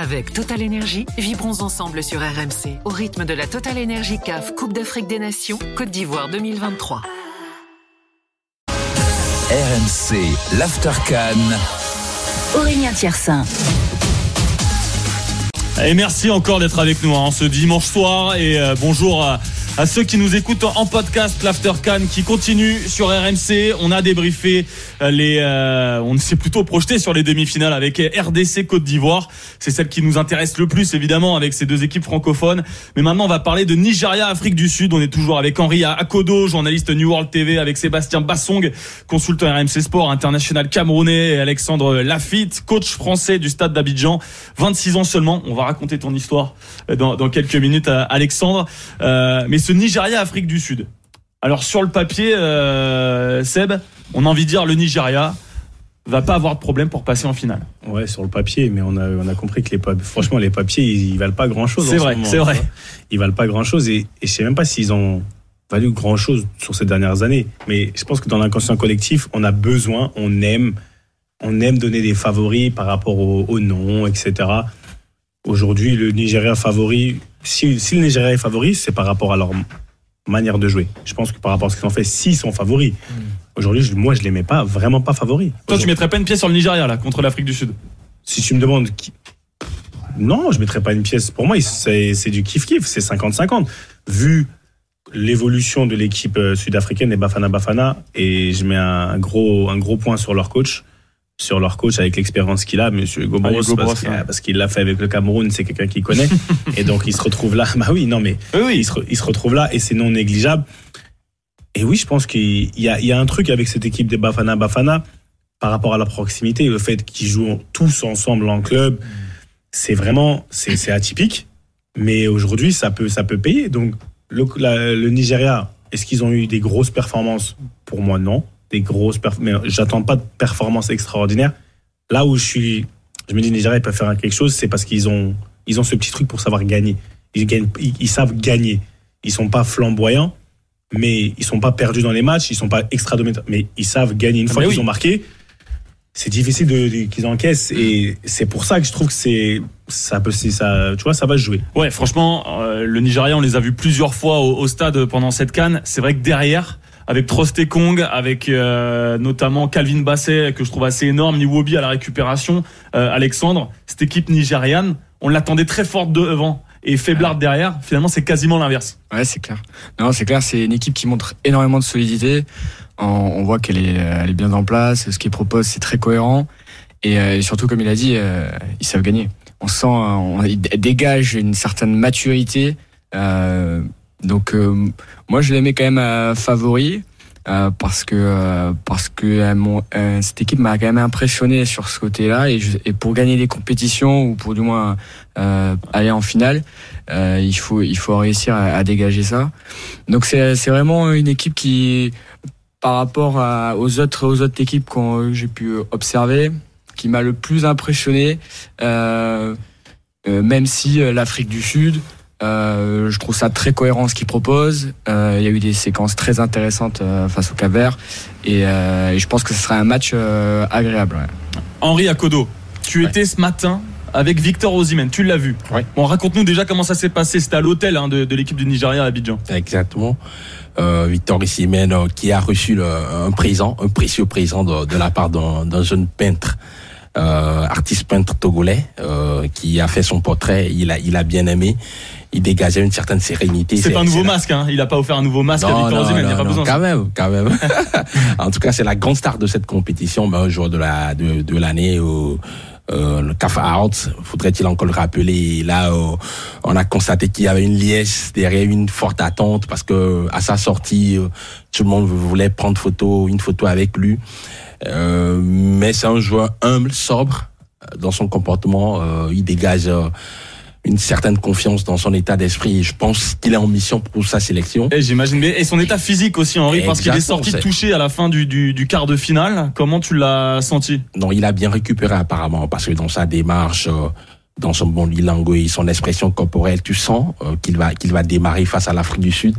Avec Total Energy, vibrons ensemble sur RMC au rythme de la Total Energy CAF Coupe d'Afrique des Nations Côte d'Ivoire 2023. RMC, l'Aftercan. Aurélien Tiersin. Et merci encore d'être avec nous hein, ce dimanche soir et euh, bonjour à, à, ceux qui nous écoutent en podcast l'After qui continue sur RMC. On a débriefé euh, les euh, on s'est plutôt projeté sur les demi-finales avec RDC Côte d'Ivoire. C'est celle qui nous intéresse le plus évidemment avec ces deux équipes francophones. Mais maintenant on va parler de Nigeria Afrique du Sud. On est toujours avec Henri Akodo, journaliste New World TV avec Sébastien Bassong, consultant RMC Sport international camerounais et Alexandre Lafitte, coach français du stade d'Abidjan, 26 ans seulement. On va raconter ton histoire dans, dans quelques minutes, Alexandre. Euh, mais ce Nigeria, Afrique du Sud. Alors sur le papier, euh, Seb, on a envie de dire le Nigeria va pas avoir de problème pour passer en finale. Ouais, sur le papier, mais on a, on a compris que les franchement les papiers ils, ils valent pas grand chose. C'est vrai, c'est vrai. Ils valent pas grand chose et, et je sais même pas s'ils ont valu grand chose sur ces dernières années. Mais je pense que dans l'inconscient collectif, on a besoin, on aime, on aime donner des favoris par rapport au, au nom, etc. Aujourd'hui, le Nigeria favori, si, si, le Nigeria est favori, c'est par rapport à leur manière de jouer. Je pense que par rapport à ce qu'ils ont fait, s'ils sont favoris. Mm. Aujourd'hui, moi, je les mets pas, vraiment pas favoris. Toi, tu mettrais pas une pièce sur le Nigeria, là, contre l'Afrique du Sud? Si tu me demandes qui... Non, je mettrais pas une pièce. Pour moi, c'est du kiff-kiff, c'est 50-50. Vu l'évolution de l'équipe sud-africaine et Bafana Bafana, et je mets un gros, un gros point sur leur coach sur leur coach avec l'expérience qu'il a, Monsieur ah, parce, ouais. parce qu'il l'a fait avec le Cameroun, c'est quelqu'un qui connaît, et donc il se retrouve là. Bah oui, non mais oui, oui. Il, se, il, se, retrouve là et c'est non négligeable. Et oui, je pense qu'il y a, il y a un truc avec cette équipe des Bafana Bafana par rapport à la proximité, le fait qu'ils jouent tous ensemble en club, c'est vraiment c'est atypique. Mais aujourd'hui, ça peut ça peut payer. Donc le, la, le Nigeria, est-ce qu'ils ont eu des grosses performances? Pour moi, non des grosses mais j'attends pas de performance extraordinaire. Là où je suis, je me dis Nigeria ils peuvent faire quelque chose, c'est parce qu'ils ont ils ont ce petit truc pour savoir gagner. Ils gagnent, ils, ils, savent gagner. Ils sont pas flamboyants, mais ils sont pas perdus dans les matchs, ils sont pas extra mais ils savent gagner une fois qu'ils oui. ont marqué. C'est difficile de, de qu'ils encaissent et c'est pour ça que je trouve que c'est ça peut ça tu vois ça va se jouer. Ouais, franchement euh, le Nigeria on les a vus plusieurs fois au, au stade pendant cette canne, c'est vrai que derrière avec Trost Kong, avec euh, notamment Calvin Basset que je trouve assez énorme, Niwobi à la récupération, euh, Alexandre, cette équipe nigériane, on l'attendait très forte devant et faiblard derrière. Finalement, c'est quasiment l'inverse. Ouais, c'est clair. Non, c'est clair, c'est une équipe qui montre énormément de solidité. On, on voit qu'elle est, elle est bien en place. Ce qu'il propose, c'est très cohérent. Et, euh, et, surtout, comme il a dit, euh, ils savent gagner. On sent, on, ils dégagent une certaine maturité. Euh, donc euh, moi je les mets quand même à favori euh, parce que euh, parce que euh, cette équipe m'a quand même impressionné sur ce côté-là et, et, pour gagner des compétitions ou pour du moins aller en finale, il faut il faut réussir à, à dégager ça. Donc c'est c'est vraiment une équipe qui par rapport à, aux autres aux autres équipes que j'ai pu observer, qui m'a le plus impressionné, même si l'Afrique du Sud euh, je trouve ça très cohérent ce qu'il propose. Euh, il y a eu des séquences très intéressantes euh, face au Cap Vert et, euh, et, je pense que ce sera un match euh, agréable. Ouais. Henri Akodo, tu ouais. étais ce matin avec Victor Osimhen, tu l'as vu. Ouais. Bon, raconte-nous déjà comment ça s'est passé. C'était à l'hôtel hein, de, de l'équipe du Nigeria à Abidjan. Exactement. Victor Osimhen qui a reçu le, un présent, un précieux présent de, de la part d'un jeune peintre. Euh, artiste peintre togolais euh, qui a fait son portrait, il a, il a bien aimé il dégageait une certaine sérénité. C'est un nouveau masque, hein. Il a pas offert un nouveau masque non, à Victor Osimhen, il n'y a pas non, besoin. Quand même, quand même. en tout cas, c'est la grande star de cette compétition, ben, un jour de la de, de l'année où euh, le CAF Out, faudrait-il encore le rappeler? Là, euh, on a constaté qu'il y avait une liesse derrière une forte attente parce que à sa sortie, euh, tout le monde voulait prendre photo, une photo avec lui. Euh, mais c'est un joueur humble, sobre dans son comportement. il dégage une certaine confiance dans son état d'esprit. Je pense qu'il est en mission pour sa sélection. Et j'imagine. Et son état physique aussi, Henri, parce qu'il est sorti touché à la fin du, du, du, quart de finale. Comment tu l'as senti? Non, il a bien récupéré apparemment, parce que dans sa démarche, euh, dans son bon bilingue et son expression corporelle, tu sens euh, qu'il va qu'il va démarrer face à l'Afrique du Sud.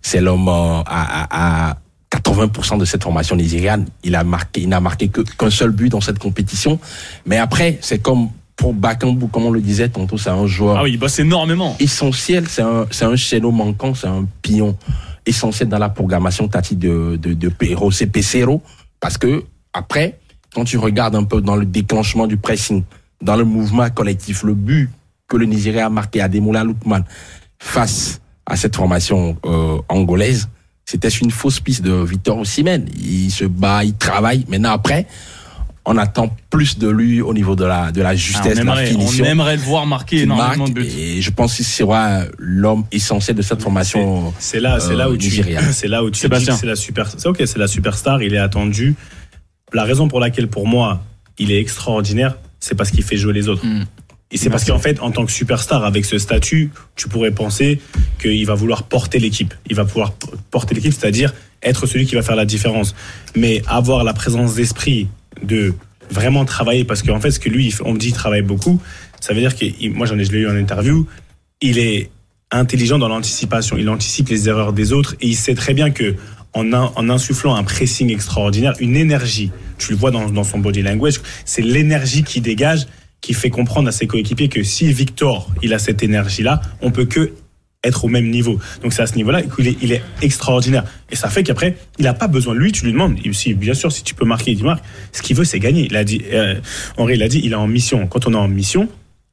C'est l'homme euh, à, à 80% de cette formation nigériane, il a marqué, il n'a marqué qu'un seul but dans cette compétition. Mais après, c'est comme pour Bakambu, comme on le disait tantôt, c'est un joueur Ah oui, il bosse énormément. essentiel, c'est un, c'est un manquant, c'est un pion essentiel dans la programmation tactique de, de, de c'est Pesero, parce que après, quand tu regardes un peu dans le déclenchement du pressing, dans le mouvement collectif, le but que le Nigeria a marqué à Demoula Lukman face à cette formation euh, angolaise, c'était une fausse piste de Victor Osimhen. Il se bat, il travaille. Maintenant après, on attend plus de lui au niveau de la de la Ah, justesse, de la finition on aimerait le voir marquer énormément marque, de buts. et je pense qu'il sera l'homme essentiel de cette formation. C'est là, c'est là euh, où tu, c'est là où tu dis Sébastien. que c'est la super, c'est ok, c'est la superstar, il est attendu. La raison pour laquelle, pour moi, il est extraordinaire, c'est parce qu'il fait jouer les autres. Mm. Et c'est parce qu'en fait, en tant que superstar, avec ce statut, tu pourrais penser qu'il va vouloir porter l'équipe. Il va pouvoir porter l'équipe, c'est-à-dire être celui qui va faire la différence. Mais avoir la présence d'esprit de vraiment travailler, parce qu'en fait, ce que lui, on me dit, il travaille beaucoup, ça veut dire que, moi, j'en ai, je l'ai eu en interview, il est intelligent dans l'anticipation. Il anticipe les erreurs des autres et il sait très bien que en, en insufflant un pressing extraordinaire, une énergie, tu le vois dans, dans son body language, c'est l'énergie qui dégage qui fait comprendre à ses coéquipiers que si Victor il a cette énergie là, on peut que être au même niveau. Donc c'est à ce niveau-là qu'il est, il est extraordinaire. Et ça fait qu'après, il n'a pas besoin lui, tu lui demandes. Et si, bien sûr, si tu peux marquer, il marque. Ce qu'il veut, c'est gagner. Il a dit, euh, Henri, il a dit, il est en mission. Quand on est en mission,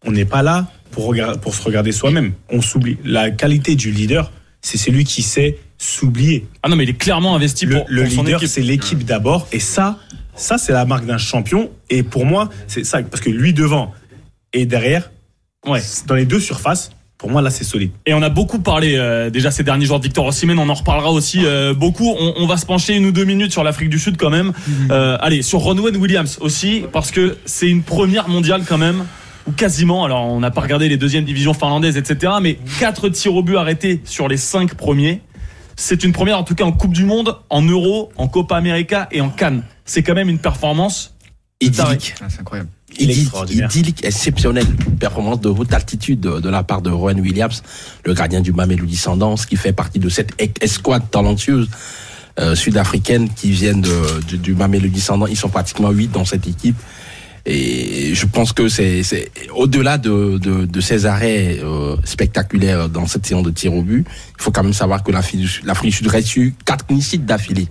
on n'est pas là pour, regarder, pour se regarder soi-même. On s'oublie. La qualité du leader, c'est celui qui sait s'oublier. Ah non, mais il est clairement investi Le, pour, le pour leader, c'est l'équipe d'abord. Et ça, ça c'est la marque d'un champion. Et pour moi, c'est ça. Parce que lui devant et derrière, Ouais. dans les deux surfaces, pour moi, là, c'est solide. Et on a beaucoup parlé euh, déjà ces derniers jours de Victor Osimhen, on en reparlera aussi euh, beaucoup. On, on va se pencher une ou deux minutes sur l'Afrique du Sud quand même. Euh, allez, sur Ronwen Williams aussi, parce que c'est une première mondiale quand même, ou quasiment. Alors on n'a pas regardé les deuxièmes divisions finlandaises, etc. Mais quatre tirs au but arrêtés sur les cinq premiers. C'est une première en tout cas en Coupe du Monde, en Euro, en Copa América et en Cannes. C'est quand même une performance. Idyllique. Ah, c'est incroyable. Idyllique, extraordinaire. idyllique, exceptionnel. Performance de haute altitude de, de la part de Rowan Williams, le gardien du Mamelodi Sundowns, qui fait partie de cette e- escouade talentueuse euh, sud-africaine qui viennent de, du, du Sundowns. Ils sont pratiquement huit dans cette équipe. Et je pense que c'est au-delà de, de, de ces arrêts euh, spectaculaires dans cette séance de tir au but, il faut quand même savoir que l'Afrique du Sud- reste clean sheets d'affilée.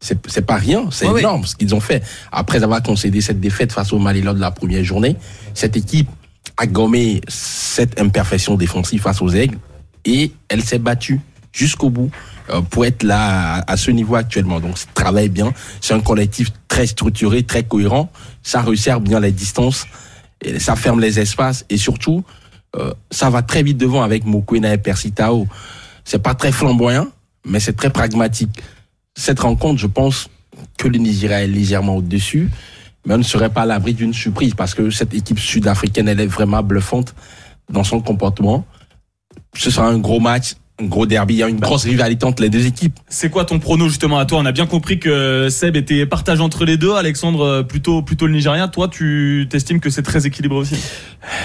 C'est pas rien, c'est Ouais, énorme ce qu'ils ont fait. Après avoir concédé cette défaite face au Mali lors de la première journée, cette équipe a gommé cette imperfection défensive face aux Aigles et elle s'est battue jusqu'au bout euh, pour être là à, ce niveau actuellement. Donc, ça travaille bien. C'est un collectif très structuré, très cohérent. Ça resserre bien les distances, et ça ferme les espaces et surtout, euh, ça va très vite devant avec Mokwena et Persitao. C'est pas très flamboyant, mais c'est très pragmatique. Cette rencontre, je pense que le Nigeria est légèrement au-dessus, mais on ne serait pas à l'abri d'une surprise parce que cette équipe sud-africaine, elle est vraiment bluffante dans son comportement. Ce sera un gros match, un gros derby, il y a une grosse rivalité entre les deux équipes. C'est quoi ton prono justement à toi? On a bien compris que Seb était partagé entre les deux, Alexandre plutôt plutôt le Nigérien. Toi, tu t'estimes que c'est très équilibré aussi?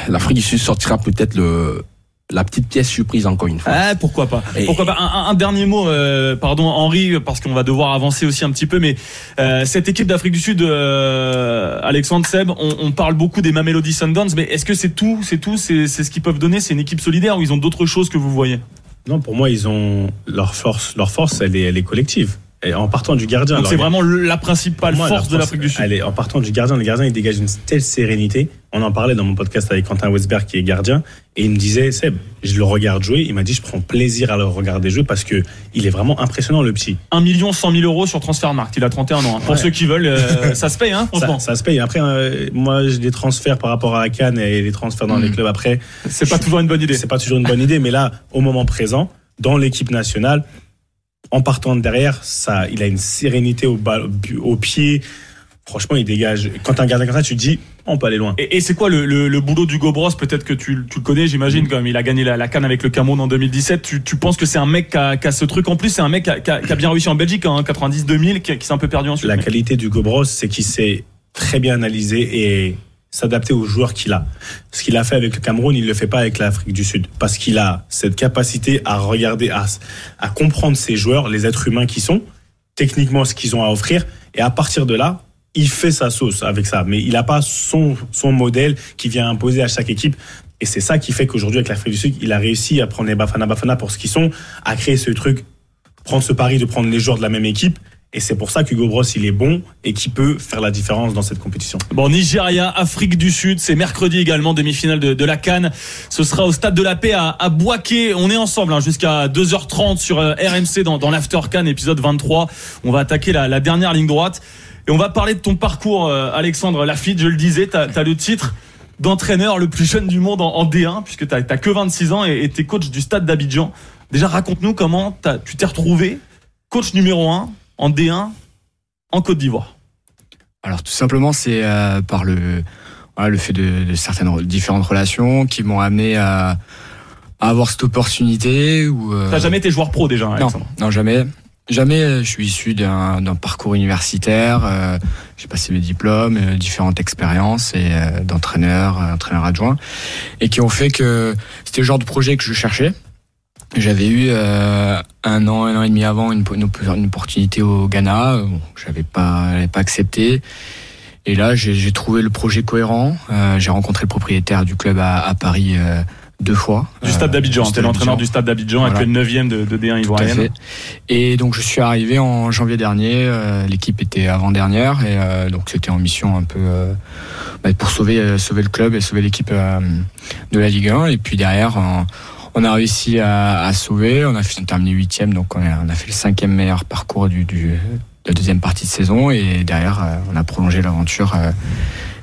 L'Afrique du Sud sortira peut-être le la petite pièce surprise encore une fois. Ah, pourquoi pas Et- Pourquoi pas un, un- un dernier mot, euh, pardon Henri, parce qu'on va devoir avancer aussi un petit peu, mais euh, cette équipe d'Afrique du Sud, euh, Alexandre Seb, on, on parle beaucoup des Mamelody Sundowns, mais est-ce que c'est tout C'est tout C'est c'est ce qu'ils peuvent donner? C'est une équipe solidaire ou ils ont d'autres choses que vous voyez? Non, pour moi, ils ont leur force. Leur force, elle est, elle est collective. Et en partant du gardien. Donc c'est vraiment la principale moi, force la de l'Afrique du Sud. Allez, en partant du gardien, le gardien, il dégage une telle sérénité. On en parlait dans mon podcast avec Quentin Westberg, qui est gardien, et il me disait, Seb, je le regarde jouer. Il m'a dit, je prends plaisir à le regarder jouer parce que il est vraiment impressionnant, le petit. 1 million 100 000 euros sur Transfermarkt. Il a 31 ans. hein. Pour Ouais. ceux qui veulent, euh, ça se paye, hein, franchement. Ça, ça se paye. Après, euh, moi, j'ai des transferts par rapport à Cannes et les transferts dans les Mm. clubs après. C'est pas toujours une bonne idée. C'est pas toujours une bonne idée, mais là, au moment présent, dans l'équipe nationale, en partant de derrière, ça, il a une sérénité au, bal- au pied. Franchement, il dégage. Quand t'as un gardien comme ça, tu te dis, on peut aller loin. Et, et c'est quoi le, le, le boulot d'Hugo Bros Peut-être que tu, tu le connais, j'imagine, quand même. Il a gagné la, la canne avec le Cameroun en 2017. Tu, tu penses que c'est un mec qui a, qui a ce truc? En plus, c'est un mec qui a, qui bien réussi en Belgique, hein, 90-2000, qui, qui s'est un peu perdu ensuite. La qualité du Gobros, c'est qu'il sait très bien analyser et s'adapter aux joueurs qu'il a. Ce qu'il a fait avec le Cameroun, il le fait pas avec l'Afrique du Sud. Parce qu'il a cette capacité à regarder, à, à comprendre ses joueurs, les êtres humains qui sont, techniquement ce qu'ils ont à offrir. Et à partir de là, il fait sa sauce avec ça, mais il n'a pas son, son modèle qui vient imposer à chaque équipe. Et c'est ça qui fait qu'aujourd'hui, avec l'Afrique du Sud, il a réussi à prendre les Bafana Bafana pour ce qu'ils sont, à créer ce truc, prendre ce pari de prendre les joueurs de la même équipe. Et c'est pour ça qu'Hugo Bros, il est bon et qui peut faire la différence dans cette compétition. Bon, Nigeria, Afrique du Sud, c'est mercredi également, demi-finale de, la Cannes. Ce sera au Stade de la Paix à, à Boaké. On est ensemble hein, jusqu'à 2h30 sur euh, RMC dans, l'After Cannes, épisode 23. On va attaquer la, dernière ligne droite. Et on va parler de ton parcours, euh, Alexandre Lafitte. Je le disais, tu as, le titre d'entraîneur le plus jeune du monde en, en D1, puisque tu n'as que 26 ans et tu es coach du Stade d'Abidjan. Déjà, raconte-nous comment tu t'es retrouvé coach numéro 1 en D1 en Côte d'Ivoire. Alors tout simplement, c'est euh, par le, voilà, le fait de, de certaines re- différentes relations qui m'ont amené à, à avoir cette opportunité. Ou, euh, T'as jamais été joueur pro déjà, non, Alexandre non, jamais. Jamais, euh, je suis issu d'un parcours universitaire. euh, J'ai passé mes diplômes, euh, différentes expériences et euh, d'entraîneur, entraîneur adjoint, et qui ont fait que c'était le genre de projet que je cherchais. J'avais eu euh, un an, un an et demi avant une, une, une opportunité au Ghana. euh, j'avais pas, j'avais pas accepté. Et là, j'ai trouvé le projet cohérent. Euh, j'ai rencontré le propriétaire du club à, à Paris euh, deux fois. Du Stade Euh, d'Abidjan. Stade l'entraîneur du Stade d'Abidjan Voilà. avec le 9 de, de D1 Tout à ivoirienne. Et donc je suis arrivé en janvier dernier. euh, L'équipe était avant-dernière et euh, donc c'était en mission un peu euh, bah, pour sauver sauver le club et sauver l'équipe euh, de la Ligue 1. Et puis derrière, on a réussi à, à sauver. On a fait- terminé huitième, donc on a, on a fait le cinquième meilleur parcours du, du de la deuxième partie de saison. Et derrière, euh, on a prolongé l'aventure. euh,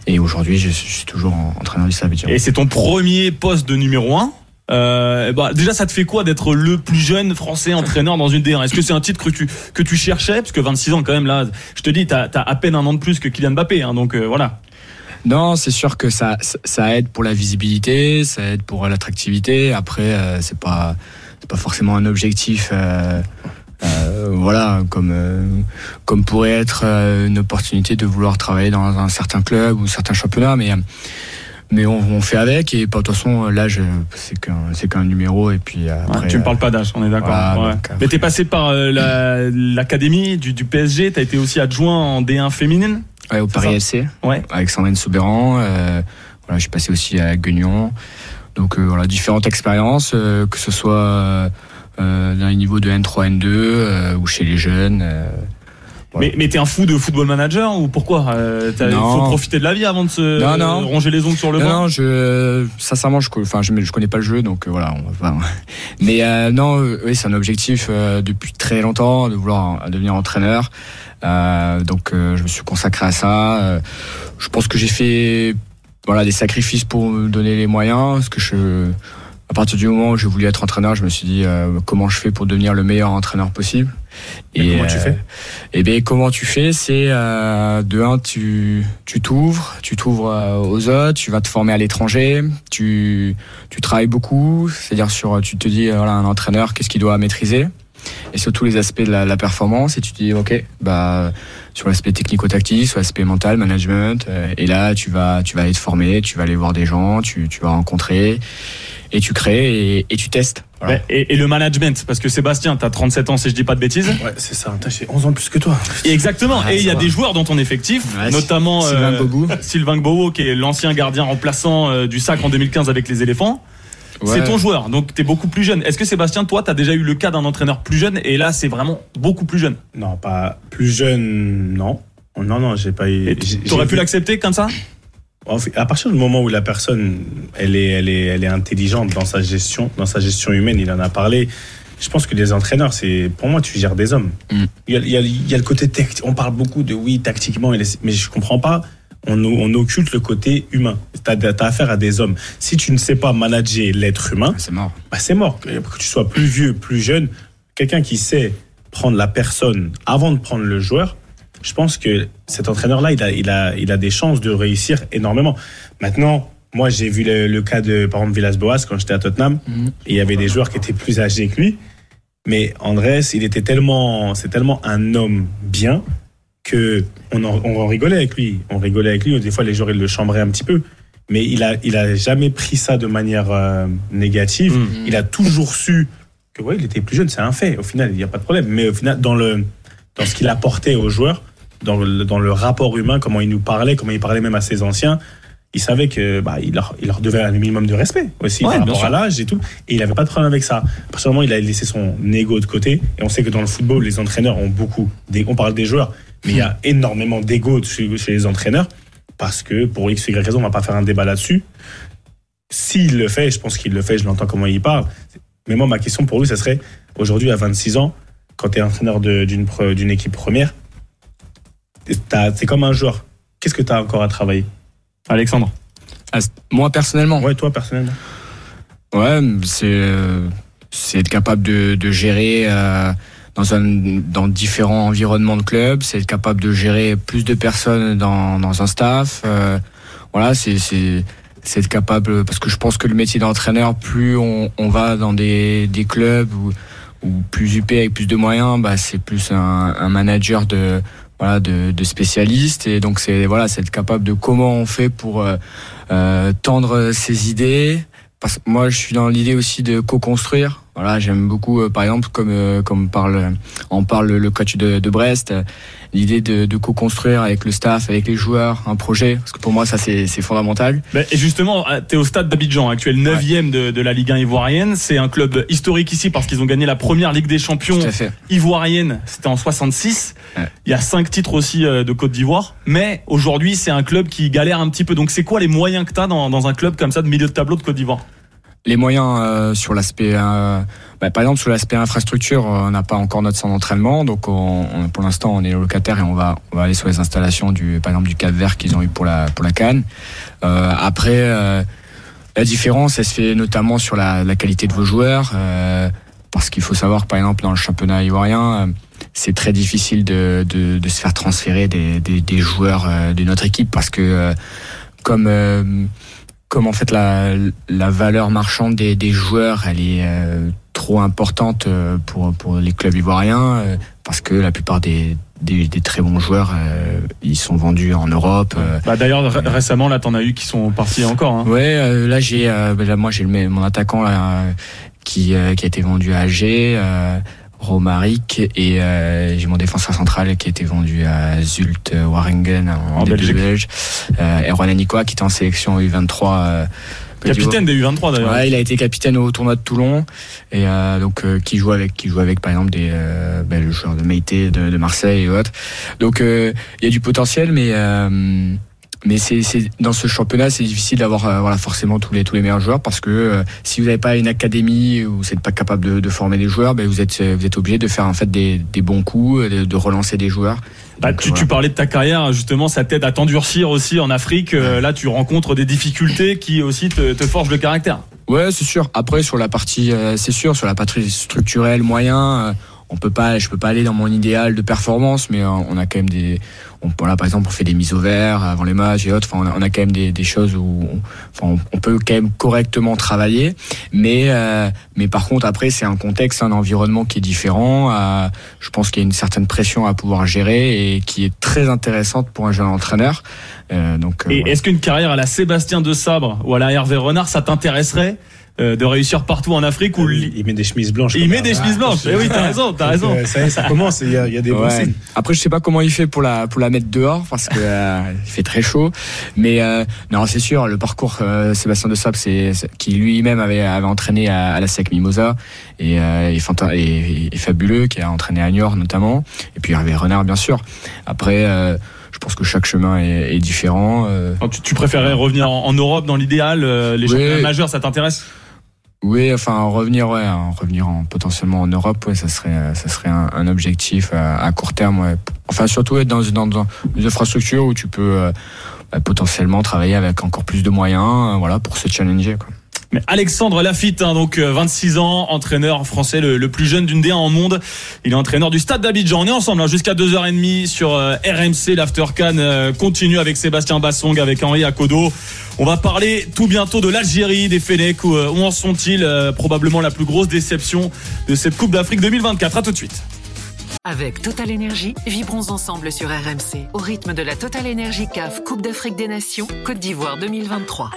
et aujourd'hui, je, suis- toujours en- entraîneur du Stade Abidjan. Et c'est ton premier poste de numéro 1. Euh, bah, déjà, ça te fait quoi d'être le plus jeune français entraîneur dans une D1 Est-ce que c'est un titre que tu, que tu cherchais? Parce que 26 ans, quand même, là, je te dis, t'as as à peine un an de plus que Kylian Mbappé. Hein, donc euh, voilà. Non, c'est sûr que ça, ça- aide pour la visibilité, ça aide pour l'attractivité. Après, euh, c'est pas, c'est pas forcément un objectif. euh, euh, voilà, comme euh, comme pourrait être euh, une opportunité de vouloir travailler dans un certain club ou certains championnats, mais euh, mais on, on fait avec et pas de toute façon l'âge c'est qu'un c'est qu'un numéro et puis euh, Ouais, après tu me parles pas d'âge, on est d'accord. voilà, Ouais. Mais t'es passé par euh, la- l'académie du, du PSG, t'as été aussi adjoint en D1 féminine? Ouais, au Paris. FC. Ouais. avec Sandrine Soubéran. Euh, voilà, je suis passé aussi à Guignon. Donc euh, voilà, différentes expériences, euh, que ce soit euh, euh, dans les niveaux de N3, N2 euh, ou chez les jeunes. euh, Voilà. Mais, mais t'es un fou de football manager ou pourquoi Il faut profiter de la vie avant de se Non, non. ronger les ongles sur le banc. non, je, sincèrement, je, enfin, je, je connais pas le jeu, donc voilà. On va, mais euh, non, oui, c'est un objectif euh, depuis très longtemps de vouloir devenir entraîneur. Euh, donc, euh, je me suis consacré à ça. Euh, je pense que j'ai fait, voilà, des sacrifices pour me donner les moyens, parce que je, à partir du moment où j'ai voulu être entraîneur, je me suis dit euh, comment je fais pour devenir le meilleur entraîneur possible? Et comment tu fais? Eh bien, comment tu fais? C'est euh, de un, tu tu t'ouvres, tu t'ouvres euh, aux autres, tu vas te former à l'étranger, tu tu travailles beaucoup, c'est-à-dire sur, tu te dis voilà un entraîneur qu'est-ce qu'il doit maîtriser? Et surtout les aspects de la, la performance et tu te dis ok bah sur l'aspect technico-tactique, sur l'aspect mental, management euh, et là tu vas tu vas aller te former, tu vas aller voir des gens, tu tu vas rencontrer et tu crées et, et tu testes. Voilà. Ouais, Et, et le management, parce que Sébastien, t'as 37 ans si je dis pas de bêtises. Ouais, c'est ça. J'ai 11 ans de plus que toi. Et exactement. Et il y a va. des joueurs dans ton effectif, Ouais, notamment Sylvain euh. Sylvain Gbowo, qui est l'ancien gardien remplaçant euh, du SAC en 2015 avec les éléphants. C'est ton joueur, donc t'es beaucoup plus jeune. Est-ce que Sébastien, toi, t'as déjà eu le cas d'un entraîneur plus jeune et là, c'est vraiment beaucoup plus jeune? Non, pas plus jeune, non. Non, non, j'ai pas eu. T'aurais pu l'accepter comme ça? À partir du moment où la personne, elle est, elle est, elle est intelligente dans sa gestion, dans sa gestion humaine, il en a parlé. Je pense que les entraîneurs, c'est, pour moi, tu gères des hommes. Mm. Il, y a, il, y a, il y a le côté tactique. On parle beaucoup de oui, tactiquement, mais je comprends pas. On, on occulte le côté humain. T'as, as affaire à des hommes. Si tu ne sais pas manager l'être humain, C'est mort. bah, c'est mort. Que tu sois plus vieux, plus jeune, quelqu'un qui sait prendre la personne avant de prendre le joueur, je pense que cet entraîneur-là, il a, il, a, il a des chances de réussir énormément. Maintenant, moi, j'ai vu le, le cas de, par exemple, Villas-Boas quand j'étais à Tottenham. Mhm. Et il y avait des joueurs qui étaient plus âgés que lui. Mais Andrés, il était tellement, c'est tellement un homme bien que on en, on en rigolait avec lui. On rigolait avec lui. Des fois, les joueurs, ils le chambraient un petit peu. Mais il a, il a jamais pris ça de manière euh, négative. Mm. Il a toujours su que, ouais, il était plus jeune, c'est un fait. Au final, il n'y a pas de problème. Mais au final, dans le, dans ce qu'il apportait aux joueurs, dans le, dans le rapport humain, comment il nous parlait, comment il parlait même à ses anciens. Il savait que bah, il, leur, il leur devait un minimum de respect aussi Ouais, par rapport sûr. à l'âge et tout. Et il avait pas de problème avec ça. À partir du moment où il a laissé son ego de côté, et on sait que dans le football, les entraîneurs ont beaucoup. On parle des joueurs, mais il y a énormément d'ego chez, chez les entraîneurs parce que pour X, Y raison, on va pas faire un débat là-dessus. S'il le fait, je pense qu'il le fait, je l'entends comment il parle. Mais moi, ma question pour lui, ça serait aujourd'hui, à 26 ans, quand tu es entraîneur d'une équipe première, t'as- c'est comme un joueur. Qu'est-ce que tu as encore à travailler? Alexandre. Ah, Moi personnellement, Ouais, toi, personnellement. ouais, c'est euh, c'est être capable de, de gérer euh, dans un dans différents environnements de club, c'est être capable de gérer plus de personnes dans dans un staff. euh, voilà, c'est c'est c'est être capable parce que je pense que le métier d'entraîneur, plus on, on va dans des des clubs ou ou plus UP avec plus de moyens, bah c'est plus un, un manager de voilà de, de spécialistes et donc c'est voilà c'est être capable de comment on fait pour euh, euh, tendre ses idées parce que moi je suis dans l'idée aussi de co-construire voilà j'aime beaucoup euh, par exemple comme euh, comme parle en parle le coach de, de Brest euh, l'idée de, de co-construire avec le staff avec les joueurs un projet parce que pour moi ça c'est fondamental Ben, et justement, tu es au stade d'Abidjan, actuel 9 de, de la Ligue 1 ivoirienne. C'est un club historique ici parce qu'ils ont gagné la première Ligue des Champions ivoirienne. C'était en 66. Ouais. Il y a cinq titres aussi de Côte d'Ivoire. Mais aujourd'hui, c'est un club qui galère un petit peu. Donc, c'est quoi les moyens que tu as dans, dans un club comme ça de milieu de tableau de Côte d'Ivoire? Les moyens euh, sur l'aspect, euh, bah, par exemple sur l'aspect infrastructure, euh, on n'a pas encore notre centre d'entraînement, donc on, on- pour l'instant on est locataire et on va aller sur les installations du par exemple du Cap Vert qu'ils ont eu pour la pour Cannes. Après, la différence, elle se fait notamment sur la, qualité de vos joueurs, parce qu'il faut savoir par exemple dans le championnat ivoirien. c'est très difficile de, se faire transférer des, joueurs de notre équipe parce que comme comme en fait la, la valeur marchande des, des joueurs elle est euh, trop importante euh, pour, pour les clubs ivoiriens euh, parce que la plupart des, des, des très bons joueurs euh, ils sont vendus en Europe euh. bah, D'ailleurs, ré- récemment, là, t'en as eu qui sont partis encore. Hein. ouais euh, là j'ai euh, bah, moi j'ai mon attaquant là, qui euh, qui a été vendu à Alger euh, Romaric et euh, j'ai mon défenseur central qui a été vendu à Zult euh, Waringen en, En D2 Belgique. belge euh, et Juan Anikoa qui était en sélection U23 euh. Capitaine des U23 d'ailleurs. Ouais, il a été capitaine au tournoi de Toulon et euh, donc euh, qui joue avec qui joue avec par exemple des euh, ben, le joueur de Meïté de, de Marseille et autres. Donc euh, il y a du potentiel mais euh, mais c'est dans ce championnat c'est difficile d'avoir euh, voilà forcément tous les tous les meilleurs joueurs parce que euh, si vous n'avez pas une académie ou vous n'êtes pas capable de, de former des joueurs ben vous êtes euh, vous êtes obligé de faire en fait des, des bons coups de, de relancer des joueurs. Bah, Donc, tu, voilà. tu parlais de ta carrière, justement, ça t'aide à t'endurcir aussi en Afrique. Euh, là, tu rencontres des difficultés qui aussi te, te forgent le caractère. Ouais, c'est sûr. Après, sur la partie, euh, c'est sûr, sur la partie structurelle, moyen, euh, on peut pas, je peux pas aller dans mon idéal de performance, mais euh, on a quand même des, on, voilà, par exemple, on fait des mises au vert avant les matchs et autres. Enfin, on a, on a quand même des, des choses où, on, enfin, on, peut quand même correctement travailler, mais, euh, mais par contre, après, c'est un contexte, un environnement qui est différent. euh, je pense qu'il y a une certaine pression à pouvoir gérer et qui est très intéressante pour un jeune entraîneur. Euh, donc, euh, Et voilà. est-ce qu'une carrière à la Sébastien de Sabre ou à la Hervé Renard, ça t'intéresserait? Euh, de réussir partout en Afrique ou Il, il met des chemises blanches. il met des chemises blanches Eh oui, t'as raison, t'as raison. euh, ça y est, ça commence. Il y a, il y a des bons Ouais. signes. Après, je sais pas comment il fait pour la pour la mettre dehors parce que euh, il fait très chaud. Mais euh, non, c'est sûr, le parcours euh, Sébastien de Sable, c'est qui lui-même avait avait entraîné à, à la SEC Mimosa et, euh, et, et- et fabuleux, qui a entraîné à Niort notamment. Et puis Hervé Renard, bien sûr. Après, euh, je pense que chaque chemin est, est différent. euh. Tu, tu préférerais revenir en, en Europe dans l'idéal euh, Les Oui. championnats majeurs, ça t'intéresse? Oui, enfin revenir, ouais, en revenir en, potentiellement en Europe, ouais, ça serait, euh, ça serait un, un objectif à, à court terme. Ouais. Enfin, surtout être dans, dans, dans une infrastructure où tu peux euh, bah, potentiellement travailler avec encore plus de moyens, euh, voilà, pour se challenger. Quoi. Mais Alexandre Lafitte, hein, donc euh, 26 ans, entraîneur français le, plus jeune d'une D1 en monde. Il est entraîneur du Stade d'Abidjan. On est ensemble hein, jusqu'à 2h30 sur euh, RMC. L'Aftercan euh, continue avec Sébastien Bassong, avec Henri Akodo. On va parler tout bientôt de l'Algérie, des Fennecs. Où, euh, où en sont-ils Euh, Probablement la plus grosse déception de cette Coupe d'Afrique 2024. À tout de suite. Avec Total Énergie, vibrons ensemble sur RMC au rythme de la Total Énergie CAF Coupe d'Afrique des Nations Côte d'Ivoire 2023.